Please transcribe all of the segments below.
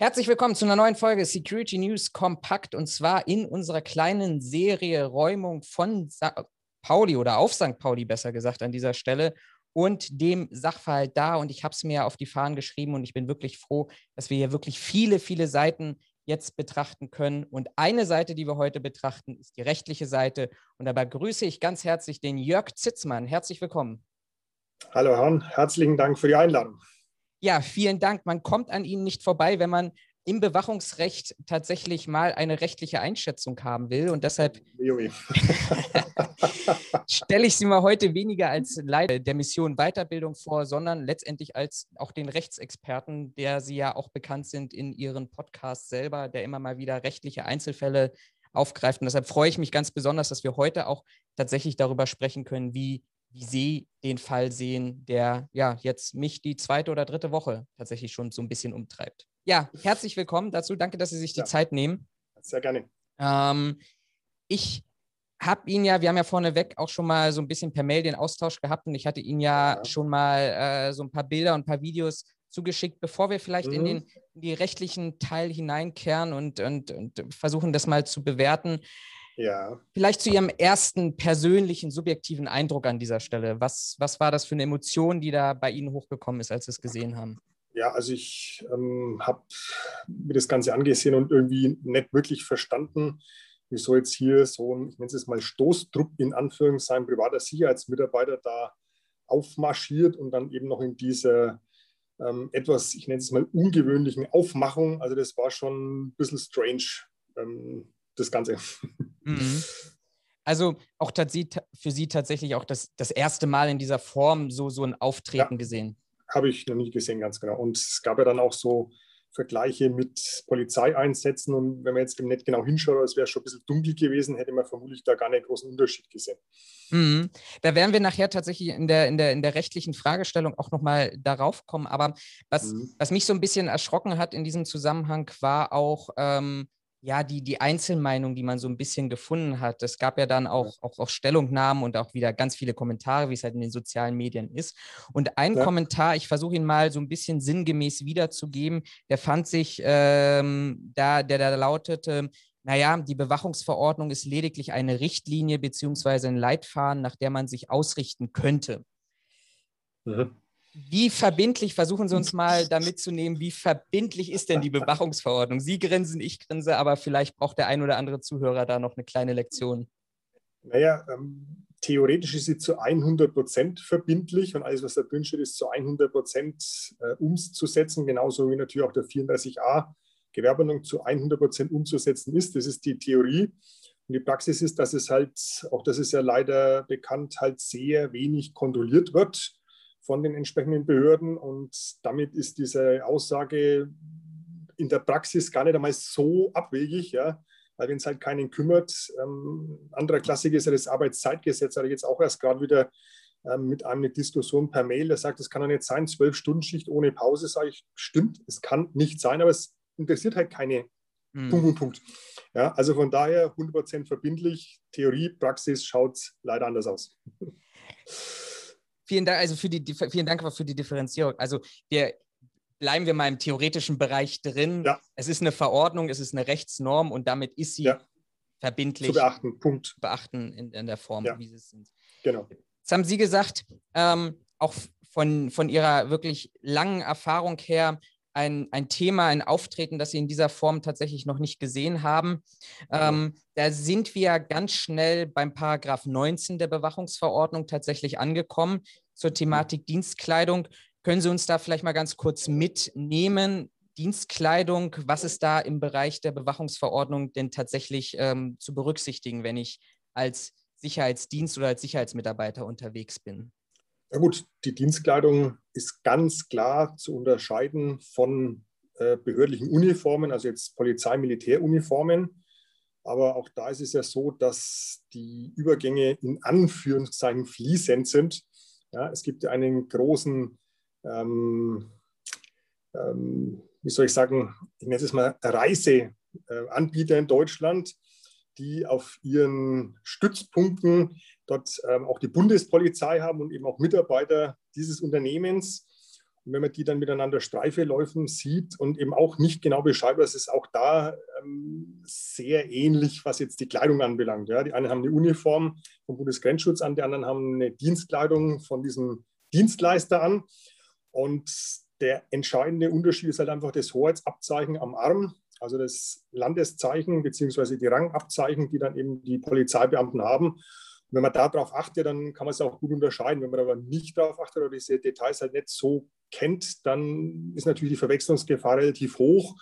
Herzlich willkommen zu einer neuen Folge Security News Kompakt und zwar in unserer kleinen Serie Räumung von St. Pauli oder auf St. Pauli besser gesagt an dieser Stelle und dem Sachverhalt da. Und ich habe es mir auf die Fahnen geschrieben und ich bin wirklich froh, dass wir hier wirklich viele, viele Seiten jetzt betrachten können. Und eine Seite, die wir heute betrachten, ist die rechtliche Seite. Und dabei grüße ich ganz herzlich den Jörg Zitzmann. Herzlich willkommen. Hallo Herrn, herzlichen Dank für die Einladung. Ja, vielen Dank. Man kommt an Ihnen nicht vorbei, wenn man im Bewachungsrecht tatsächlich mal eine rechtliche Einschätzung haben will. Und deshalb stelle ich Sie mal heute weniger als Leiter der Mission Weiterbildung vor, sondern letztendlich als auch den Rechtsexperten, der Sie ja auch bekannt sind in Ihren Podcasts selber, der immer mal wieder rechtliche Einzelfälle aufgreift. Und deshalb freue ich mich ganz besonders, dass wir heute auch tatsächlich darüber sprechen können, wie wie Sie den Fall sehen, der ja jetzt mich die zweite oder dritte Woche tatsächlich schon so ein bisschen umtreibt. Ja, herzlich willkommen dazu. Danke, dass Sie sich die ja. Zeit nehmen. Sehr gerne. Ähm, ich habe ihn ja, wir haben ja vorneweg auch schon mal so ein bisschen per Mail den Austausch gehabt und ich hatte Ihnen ja, ja. schon mal äh, so ein paar Bilder und ein paar Videos zugeschickt, bevor wir vielleicht mhm. in, den, in die rechtlichen Teil hineinkehren und, und, und versuchen, das mal zu bewerten. Ja. Vielleicht zu Ihrem ersten persönlichen, subjektiven Eindruck an dieser Stelle. Was, was war das für eine Emotion, die da bei Ihnen hochgekommen ist, als Sie es gesehen haben? Ja, also ich ähm, habe mir das Ganze angesehen und irgendwie nicht wirklich verstanden, wieso jetzt hier so ein, ich nenne es mal Stoßtrupp in Anführungszeichen, privater Sicherheitsmitarbeiter da aufmarschiert und dann eben noch in dieser ähm, etwas, ich nenne es mal ungewöhnlichen Aufmachung. Also das war schon ein bisschen strange. Ähm, das Ganze. Mhm. Also auch für Sie tatsächlich auch das, das erste Mal in dieser Form so, so ein Auftreten ja, gesehen? Habe ich noch nie gesehen, ganz genau. Und es gab ja dann auch so Vergleiche mit Polizeieinsätzen. Und wenn man jetzt nicht genau hinschaut, es wäre schon ein bisschen dunkel gewesen, hätte man vermutlich da gar nicht großen Unterschied gesehen. Mhm. Da werden wir nachher tatsächlich in der, in der, in der rechtlichen Fragestellung auch nochmal darauf kommen. Aber was, mhm. was mich so ein bisschen erschrocken hat in diesem Zusammenhang, war auch, ähm, ja, die, die Einzelmeinung, die man so ein bisschen gefunden hat. Es gab ja dann auch, auch, auch Stellungnahmen und auch wieder ganz viele Kommentare, wie es halt in den sozialen Medien ist. Und ein ja. Kommentar, ich versuche ihn mal so ein bisschen sinngemäß wiederzugeben, der fand sich ähm, da, der da lautete, naja, die Bewachungsverordnung ist lediglich eine Richtlinie beziehungsweise ein Leitfaden, nach der man sich ausrichten könnte. Mhm. Wie verbindlich, versuchen Sie uns mal damit zu nehmen, wie verbindlich ist denn die Bewachungsverordnung? Sie grinsen, ich grinse, aber vielleicht braucht der ein oder andere Zuhörer da noch eine kleine Lektion. Naja, ähm, theoretisch ist sie zu 100 Prozent verbindlich und alles, was da drin steht, ist zu 100 Prozent äh, umzusetzen, genauso wie natürlich auch der 34a Gewerbeordnung zu 100 Prozent umzusetzen ist. Das ist die Theorie. Und die Praxis ist, dass es halt, auch das ist ja leider bekannt, halt sehr wenig kontrolliert wird von den entsprechenden Behörden. Und damit ist diese Aussage in der Praxis gar nicht einmal so abwegig, ja. Weil wenn es halt keinen kümmert, ähm, anderer Klassiker ist ja das Arbeitszeitgesetz, hatte ich jetzt auch erst gerade wieder ähm, mit einem eine Diskussion per Mail, der sagt, es kann doch nicht sein, zwölf Stunden Schicht ohne Pause, sage ich, stimmt, es kann nicht sein, aber es interessiert halt keine hm. Punkt, Punkt, Punkt. Ja, also von daher 100% verbindlich, Theorie, Praxis schaut leider anders aus. Vielen Dank, also für die, vielen Dank für die Differenzierung. Also wir bleiben wir mal im theoretischen Bereich drin. Ja. Es ist eine Verordnung, es ist eine Rechtsnorm und damit ist sie ja. verbindlich zu beachten. Punkt. Beachten in, in der Form, ja. wie sie es sind. Genau. Jetzt haben Sie gesagt, ähm, auch von, von Ihrer wirklich langen Erfahrung her, ein, ein Thema, ein Auftreten, das Sie in dieser Form tatsächlich noch nicht gesehen haben. Ähm, da sind wir ganz schnell beim Paragraph 19 der Bewachungsverordnung tatsächlich angekommen zur Thematik Dienstkleidung. Können Sie uns da vielleicht mal ganz kurz mitnehmen? Dienstkleidung, was ist da im Bereich der Bewachungsverordnung denn tatsächlich ähm, zu berücksichtigen, wenn ich als Sicherheitsdienst oder als Sicherheitsmitarbeiter unterwegs bin? Ja gut, die Dienstkleidung ist ganz klar zu unterscheiden von äh, behördlichen Uniformen, also jetzt Polizei-Militäruniformen. Aber auch da ist es ja so, dass die Übergänge in Anführungszeichen fließend sind. Ja, es gibt einen großen, ähm, ähm, wie soll ich sagen, ich nenne es mal Reiseanbieter in Deutschland, die auf ihren Stützpunkten dort ähm, auch die Bundespolizei haben und eben auch Mitarbeiter dieses Unternehmens. wenn man die dann miteinander Streife laufen sieht und eben auch nicht genau beschreibt, das ist auch da ähm, sehr ähnlich, was jetzt die Kleidung anbelangt. Ja. Die einen haben eine Uniform vom Bundesgrenzschutz an, die anderen haben eine Dienstkleidung von diesem Dienstleister an. Und der entscheidende Unterschied ist halt einfach das Hoheitsabzeichen am Arm, also das Landeszeichen beziehungsweise die Rangabzeichen, die dann eben die Polizeibeamten haben wenn man darauf achtet, dann kann man es auch gut unterscheiden. Wenn man aber nicht darauf achtet oder diese Details halt nicht so kennt, dann ist natürlich die Verwechslungsgefahr relativ hoch.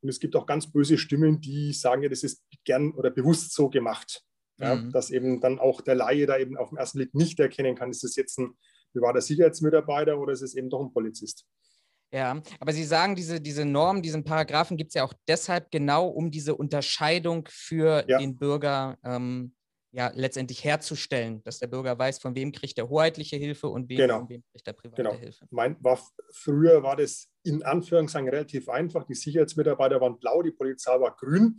Und es gibt auch ganz böse Stimmen, die sagen, ja, das ist gern oder bewusst so gemacht. Ja, mhm. Dass eben dann auch der Laie da eben auf den ersten Blick nicht erkennen kann, ist das jetzt ein privater Sicherheitsmitarbeiter oder ist es eben doch ein Polizist. Ja, aber Sie sagen, diese, diese Norm, diesen Paragraphen gibt es ja auch deshalb genau, um diese Unterscheidung für ja. den Bürger ähm, ja letztendlich herzustellen, dass der Bürger weiß, von wem kriegt er hoheitliche Hilfe und wem, genau. von wem kriegt er private genau. Hilfe. Mein, war, früher war das in Anführungszeichen relativ einfach. Die Sicherheitsmitarbeiter waren blau, die Polizei war grün.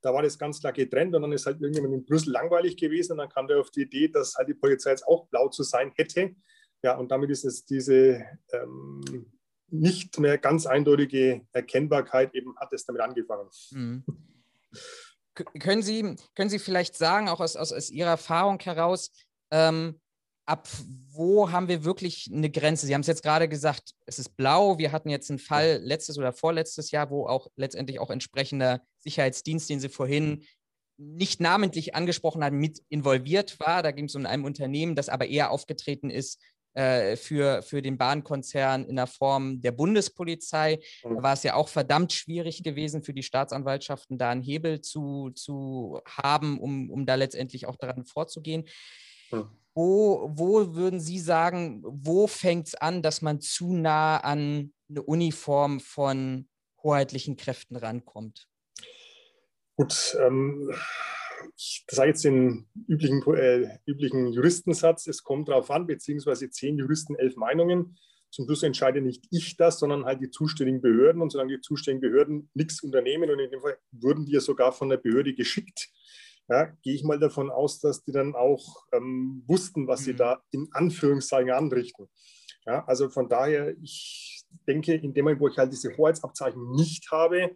Da war das ganz klar getrennt und dann ist halt irgendjemand in Brüssel langweilig gewesen und dann kam der auf die Idee, dass halt die Polizei jetzt auch blau zu sein hätte. Ja, und damit ist es diese ähm, nicht mehr ganz eindeutige Erkennbarkeit eben hat es damit angefangen. Mhm. Können Sie, können Sie vielleicht sagen, auch aus, aus, aus Ihrer Erfahrung heraus, ähm, ab wo haben wir wirklich eine Grenze? Sie haben es jetzt gerade gesagt, es ist blau. Wir hatten jetzt einen Fall letztes oder vorletztes Jahr, wo auch letztendlich auch entsprechender Sicherheitsdienst, den Sie vorhin nicht namentlich angesprochen haben, mit involviert war. Da ging es um ein Unternehmen, das aber eher aufgetreten ist für, für den Bahnkonzern in der Form der Bundespolizei. Mhm. Da war es ja auch verdammt schwierig gewesen für die Staatsanwaltschaften, da einen Hebel zu, zu haben, um, um da letztendlich auch daran vorzugehen. Mhm. Wo, wo würden Sie sagen, wo fängt es an, dass man zu nah an eine Uniform von hoheitlichen Kräften rankommt? Gut, ähm, ich sage jetzt den üblichen, äh, üblichen Juristensatz, es kommt darauf an, beziehungsweise zehn Juristen, elf Meinungen. Zum Schluss entscheide nicht ich das, sondern halt die zuständigen Behörden. Und solange die zuständigen Behörden nichts unternehmen, und in dem Fall wurden die ja sogar von der Behörde geschickt, ja, gehe ich mal davon aus, dass die dann auch ähm, wussten, was mhm. sie da in Anführungszeichen anrichten. Ja, also von daher, ich denke, in dem Moment, wo ich halt diese Hoheitsabzeichen nicht habe,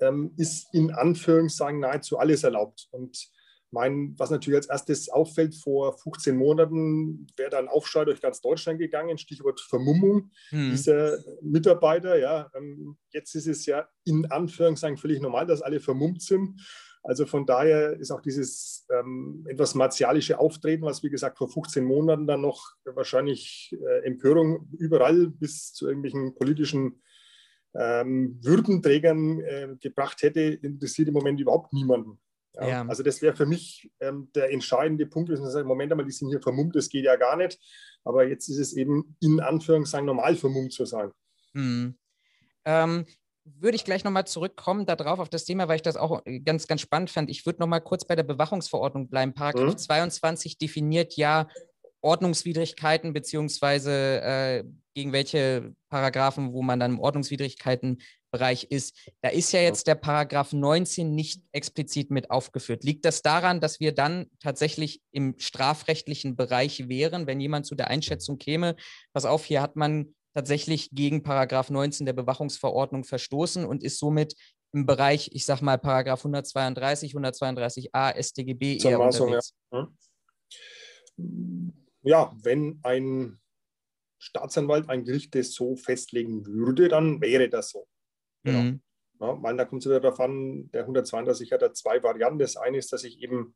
ähm, ist in Anführungszeichen nahezu alles erlaubt. Und mein, was natürlich als erstes auffällt, vor 15 Monaten wäre da ein Aufschrei durch ganz Deutschland gegangen, Stichwort Vermummung hm. dieser Mitarbeiter. Ja, ähm, jetzt ist es ja in Anführungszeichen völlig normal, dass alle vermummt sind. Also von daher ist auch dieses ähm, etwas martialische Auftreten, was wie gesagt vor 15 Monaten dann noch wahrscheinlich äh, Empörung überall bis zu irgendwelchen politischen ähm, Würdenträgern äh, gebracht hätte, interessiert im Moment überhaupt niemanden. Ja? Ja. Also das wäre für mich ähm, der entscheidende Punkt, dass man sagt, Moment einmal, die sind hier vermummt, das geht ja gar nicht. Aber jetzt ist es eben in Anführungszeichen normal vermummt zu sein. Hm. Ähm, würde ich gleich nochmal zurückkommen darauf auf das Thema, weil ich das auch ganz, ganz spannend fand. Ich würde nochmal kurz bei der Bewachungsverordnung bleiben. Paragraph hm. 22 definiert ja Ordnungswidrigkeiten beziehungsweise äh, gegen welche Paragraphen, wo man dann im Ordnungswidrigkeitenbereich ist. Da ist ja jetzt der Paragraph 19 nicht explizit mit aufgeführt. Liegt das daran, dass wir dann tatsächlich im strafrechtlichen Bereich wären, wenn jemand zu der Einschätzung käme, pass auf, hier hat man tatsächlich gegen Paragraph 19 der Bewachungsverordnung verstoßen und ist somit im Bereich, ich sag mal, Paragraph 132, 132a StGB eher unterwegs. Ja. Hm ja, wenn ein Staatsanwalt, ein Gericht das so festlegen würde, dann wäre das so. Genau. Mhm. Ja, weil da kommt es wieder darauf an, der 132 hat da zwei Varianten. Das eine ist, dass ich eben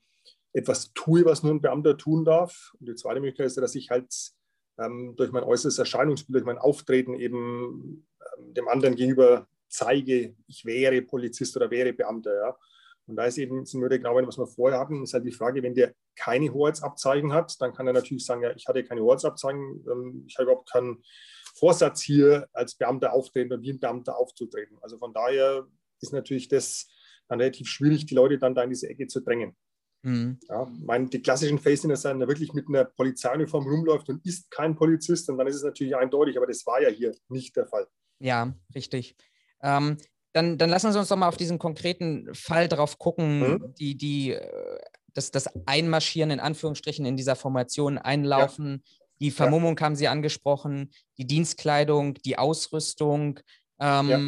etwas tue, was nur ein Beamter tun darf. Und die zweite Möglichkeit ist, dass ich halt ähm, durch mein äußeres Erscheinungsbild, durch mein Auftreten eben ähm, dem anderen gegenüber zeige, ich wäre Polizist oder wäre Beamter. Ja. Und da ist eben, sind wir genau, was wir vorher hatten, ist halt die Frage, wenn der keine Hoheitsabzeichen hat, dann kann er natürlich sagen, ja, ich hatte keine Hoheitsabzeichen, ähm, ich habe überhaupt keinen Vorsatz hier als Beamter auftreten oder wie ein Beamter aufzutreten. Also von daher ist natürlich das dann relativ schwierig, die Leute dann da in diese Ecke zu drängen. Mhm. Ja, meine, die klassischen sind, dass er wirklich mit einer Polizeiuniform rumläuft und ist kein Polizist und dann ist es natürlich eindeutig, aber das war ja hier nicht der Fall. Ja, richtig. Ähm, dann, dann lassen Sie uns doch mal auf diesen konkreten Fall drauf gucken, mhm. die, die, äh, das, das Einmarschieren in Anführungsstrichen in dieser Formation einlaufen. Ja. Die Vermummung ja. haben Sie angesprochen, die Dienstkleidung, die Ausrüstung. Ähm, ja.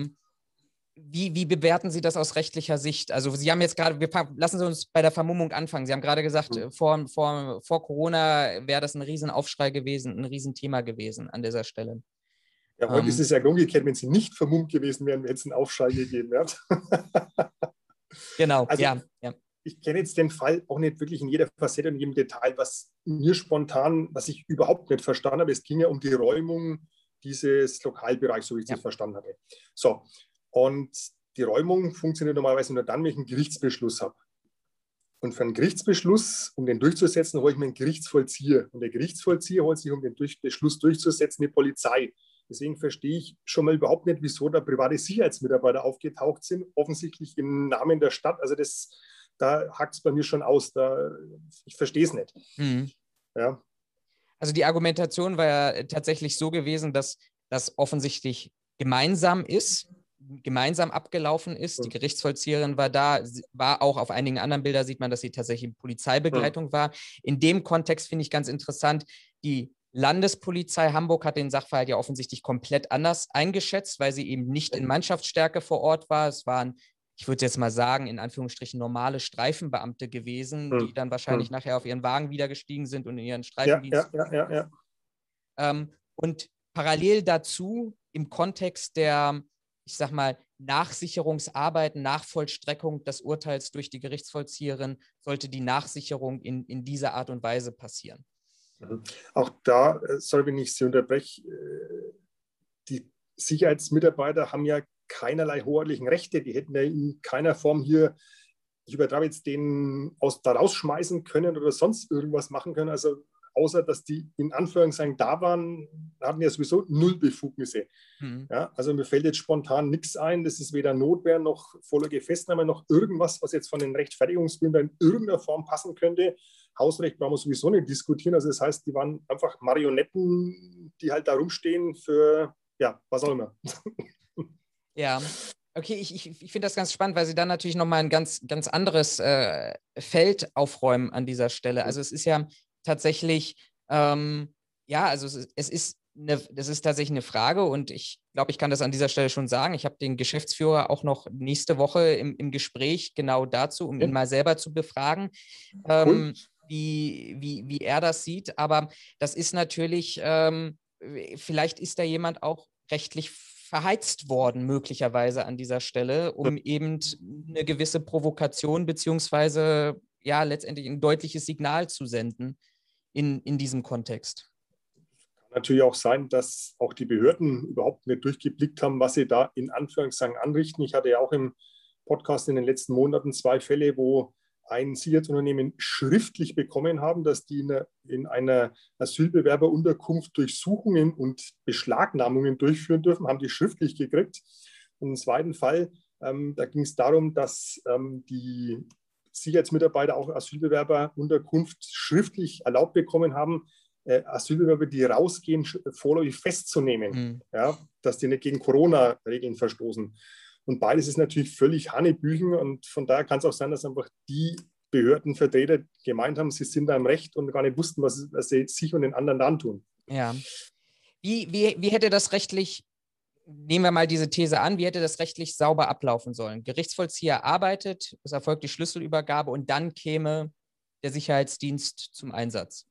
Wie, wie, bewerten Sie das aus rechtlicher Sicht? Also Sie haben jetzt gerade, lassen Sie uns bei der Vermummung anfangen. Sie haben gerade gesagt, mhm. vor, vor, vor Corona wäre das ein Riesenaufschrei gewesen, ein Riesenthema gewesen an dieser Stelle. Ja, heute ähm, ist es ja umgekehrt, wenn sie nicht vermummt gewesen wären, hätte es einen Aufschrei gegeben. Ja. genau, also, ja. ja. Ich kenne jetzt den Fall auch nicht wirklich in jeder Facette und in jedem Detail, was mir spontan, was ich überhaupt nicht verstanden habe. Es ging ja um die Räumung dieses Lokalbereichs, so wie ich ja. das verstanden hatte. So, und die Räumung funktioniert normalerweise nur dann, wenn ich einen Gerichtsbeschluss habe. Und für einen Gerichtsbeschluss, um den durchzusetzen, hole ich mir einen Gerichtsvollzieher. Und der Gerichtsvollzieher holt sich, um den Beschluss durchzusetzen, die Polizei. Deswegen verstehe ich schon mal überhaupt nicht, wieso da private Sicherheitsmitarbeiter aufgetaucht sind, offensichtlich im Namen der Stadt. Also das, da hakt es bei mir schon aus. Da, ich verstehe es nicht. Mhm. Ja. Also die Argumentation war ja tatsächlich so gewesen, dass das offensichtlich gemeinsam ist, gemeinsam abgelaufen ist. Die Gerichtsvollzieherin war da, war auch auf einigen anderen Bildern sieht man, dass sie tatsächlich in Polizeibegleitung war. In dem Kontext finde ich ganz interessant, die Landespolizei Hamburg hat den Sachverhalt ja offensichtlich komplett anders eingeschätzt, weil sie eben nicht in Mannschaftsstärke vor Ort war. Es waren, ich würde jetzt mal sagen, in Anführungsstrichen normale Streifenbeamte gewesen, hm. die dann wahrscheinlich hm. nachher auf ihren Wagen wieder gestiegen sind und in ihren Streifendienst. Ja, ja, ja, ja, ähm, und parallel dazu im Kontext der, ich sag mal, Nachsicherungsarbeiten, Nachvollstreckung des Urteils durch die Gerichtsvollzieherin sollte die Nachsicherung in, in dieser Art und Weise passieren. Mhm. Auch da, äh, sorry, wenn ich Sie unterbreche, äh, die Sicherheitsmitarbeiter haben ja keinerlei hoheitlichen Rechte. Die hätten ja in keiner Form hier, ich übertreibe jetzt, den aus, da rausschmeißen können oder sonst irgendwas machen können. Also außer dass die in Anführungszeichen da waren, hatten ja sowieso null Befugnisse. Mhm. Ja, also mir fällt jetzt spontan nichts ein. Das ist weder Notwehr noch vorläufige Festnahme noch irgendwas, was jetzt von den Rechtfertigungsbildern in irgendeiner Form passen könnte. Hausrecht brauchen wir sowieso nicht diskutieren. Also das heißt, die waren einfach Marionetten, die halt da rumstehen für, ja, was auch immer. Ja, okay, ich, ich, ich finde das ganz spannend, weil Sie dann natürlich nochmal ein ganz, ganz anderes äh, Feld aufräumen an dieser Stelle. Also es ist ja tatsächlich, ähm, ja, also es, es ist eine, das ist tatsächlich eine Frage und ich glaube, ich kann das an dieser Stelle schon sagen. Ich habe den Geschäftsführer auch noch nächste Woche im, im Gespräch genau dazu, um ihn mal selber zu befragen. Ähm, wie, wie, wie er das sieht. Aber das ist natürlich, ähm, vielleicht ist da jemand auch rechtlich verheizt worden, möglicherweise an dieser Stelle, um eben eine gewisse Provokation beziehungsweise ja letztendlich ein deutliches Signal zu senden in, in diesem Kontext. Kann natürlich auch sein, dass auch die Behörden überhaupt nicht durchgeblickt haben, was sie da in Anführungszeichen anrichten. Ich hatte ja auch im Podcast in den letzten Monaten zwei Fälle, wo ein Sicherheitsunternehmen schriftlich bekommen haben, dass die in einer Asylbewerberunterkunft Durchsuchungen und Beschlagnahmungen durchführen dürfen, haben die schriftlich gekriegt. Und im zweiten Fall, ähm, da ging es darum, dass ähm, die Sicherheitsmitarbeiter auch Asylbewerberunterkunft schriftlich erlaubt bekommen haben, äh, Asylbewerber, die rausgehen, vorläufig festzunehmen, mhm. ja, dass die nicht gegen Corona-Regeln verstoßen. Und beides ist natürlich völlig Hanebüchen und von daher kann es auch sein, dass einfach die Behördenvertreter gemeint haben, sie sind da im Recht und gar nicht wussten, was, was sie sich und den anderen dann tun. Ja. Wie, wie, wie hätte das rechtlich, nehmen wir mal diese These an, wie hätte das rechtlich sauber ablaufen sollen? Gerichtsvollzieher arbeitet, es erfolgt die Schlüsselübergabe und dann käme der Sicherheitsdienst zum Einsatz.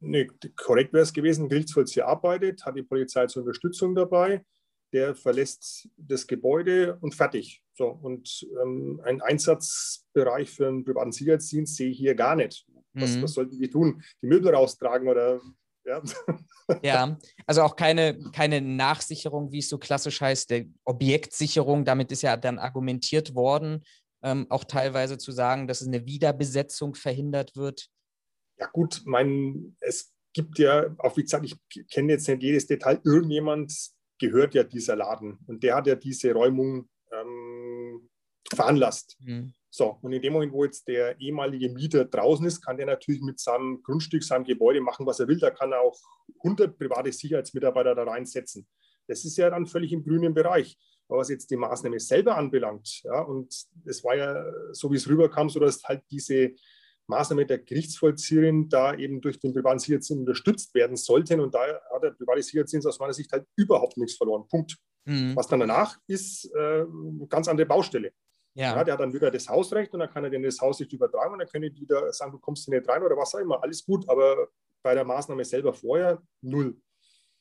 Nee, korrekt wäre es gewesen, Gerichtsvollzieher arbeitet, hat die Polizei zur Unterstützung dabei der verlässt das Gebäude und fertig. So, und ähm, ein Einsatzbereich für einen privaten Sicherheitsdienst sehe ich hier gar nicht. Was, mhm. was sollten die tun? Die Möbel raustragen oder ja. ja, also auch keine, keine Nachsicherung, wie es so klassisch heißt, der Objektsicherung. Damit ist ja dann argumentiert worden, ähm, auch teilweise zu sagen, dass es eine Wiederbesetzung verhindert wird. Ja, gut, mein, es gibt ja, auch wie gesagt, ich kenne jetzt nicht jedes Detail, irgendjemand, gehört ja dieser Laden und der hat ja diese Räumung ähm, veranlasst. Mhm. So, und in dem Moment, wo jetzt der ehemalige Mieter draußen ist, kann der natürlich mit seinem Grundstück, seinem Gebäude machen, was er will. Da kann er auch 100 private Sicherheitsmitarbeiter da reinsetzen. Das ist ja dann völlig im grünen Bereich. Aber was jetzt die Maßnahme selber anbelangt, ja, und es war ja so, wie es rüberkam, so dass halt diese Maßnahme der Gerichtsvollzieherin da eben durch den privaten Sicherheitsdienst unterstützt werden sollten. Und da hat der private Sicherheitsdienst aus meiner Sicht halt überhaupt nichts verloren. Punkt. Mhm. Was dann danach ist, äh, eine ganz andere Baustelle. Ja. ja. der hat dann wieder das Hausrecht und dann kann er denen das Haus nicht übertragen und dann können die wieder sagen, du kommst hier nicht rein oder was auch immer. Alles gut, aber bei der Maßnahme selber vorher null.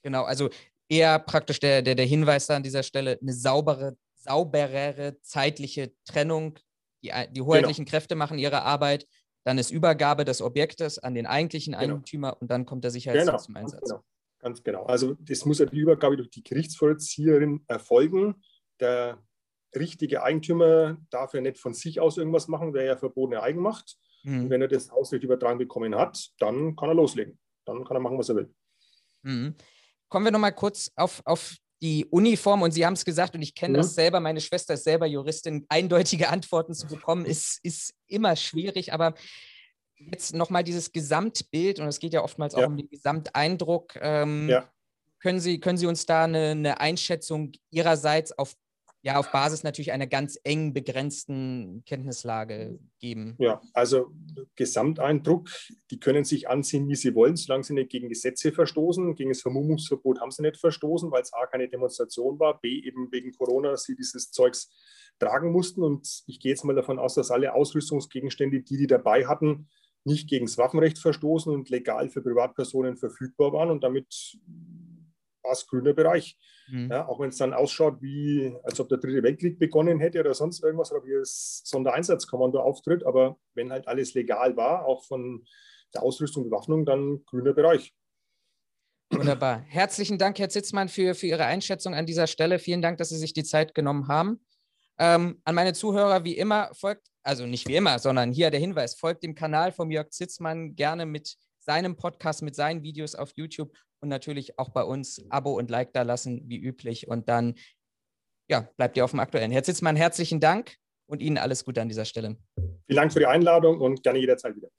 Genau, also eher praktisch der, der, der Hinweis da an dieser Stelle, eine saubere, sauberere zeitliche Trennung. Die, die hoheitlichen genau. Kräfte machen ihre Arbeit, dann ist Übergabe des Objektes an den eigentlichen genau. Eigentümer und dann kommt der Sicherheitsdienst genau. zum Einsatz. Genau. Ganz genau. Also das muss ja die Übergabe durch die Gerichtsvollzieherin erfolgen. Der richtige Eigentümer darf ja nicht von sich aus irgendwas machen, wäre ja verbotene Eigenmacht. Mhm. wenn er das Hausrecht übertragen bekommen hat, dann kann er loslegen. Dann kann er machen, was er will. Mhm. Kommen wir nochmal kurz auf, auf die Uniform und Sie haben es gesagt und ich kenne mhm. das selber, meine Schwester ist selber Juristin, eindeutige Antworten zu bekommen ist, ist immer schwierig, aber jetzt nochmal dieses Gesamtbild und es geht ja oftmals ja. auch um den Gesamteindruck. Ähm, ja. können, Sie, können Sie uns da eine, eine Einschätzung Ihrerseits auf ja auf Basis natürlich einer ganz eng begrenzten Kenntnislage geben. Ja, also Gesamteindruck, die können sich ansehen, wie sie wollen, solange sie nicht gegen Gesetze verstoßen. Gegen das Vermummungsverbot haben sie nicht verstoßen, weil es A keine Demonstration war, B eben wegen Corona sie dieses Zeugs tragen mussten. Und ich gehe jetzt mal davon aus, dass alle Ausrüstungsgegenstände, die die dabei hatten, nicht gegen das Waffenrecht verstoßen und legal für Privatpersonen verfügbar waren und damit war es grüner Bereich. Mhm. Ja, auch wenn es dann ausschaut, wie als ob der Dritte Weltkrieg begonnen hätte oder sonst irgendwas, oder wie das Sondereinsatzkommando auftritt. Aber wenn halt alles legal war, auch von der Ausrüstung und Bewaffnung, dann grüner Bereich. Wunderbar. Herzlichen Dank, Herr Zitzmann, für, für Ihre Einschätzung an dieser Stelle. Vielen Dank, dass Sie sich die Zeit genommen haben. Ähm, an meine Zuhörer, wie immer, folgt, also nicht wie immer, sondern hier der Hinweis, folgt dem Kanal von Jörg Zitzmann gerne mit seinem Podcast, mit seinen Videos auf YouTube und natürlich auch bei uns Abo und Like da lassen, wie üblich. Und dann ja, bleibt ihr auf dem Aktuellen. Herr Zitzmann, herzlichen Dank und Ihnen alles Gute an dieser Stelle. Vielen Dank für die Einladung und gerne jederzeit wieder.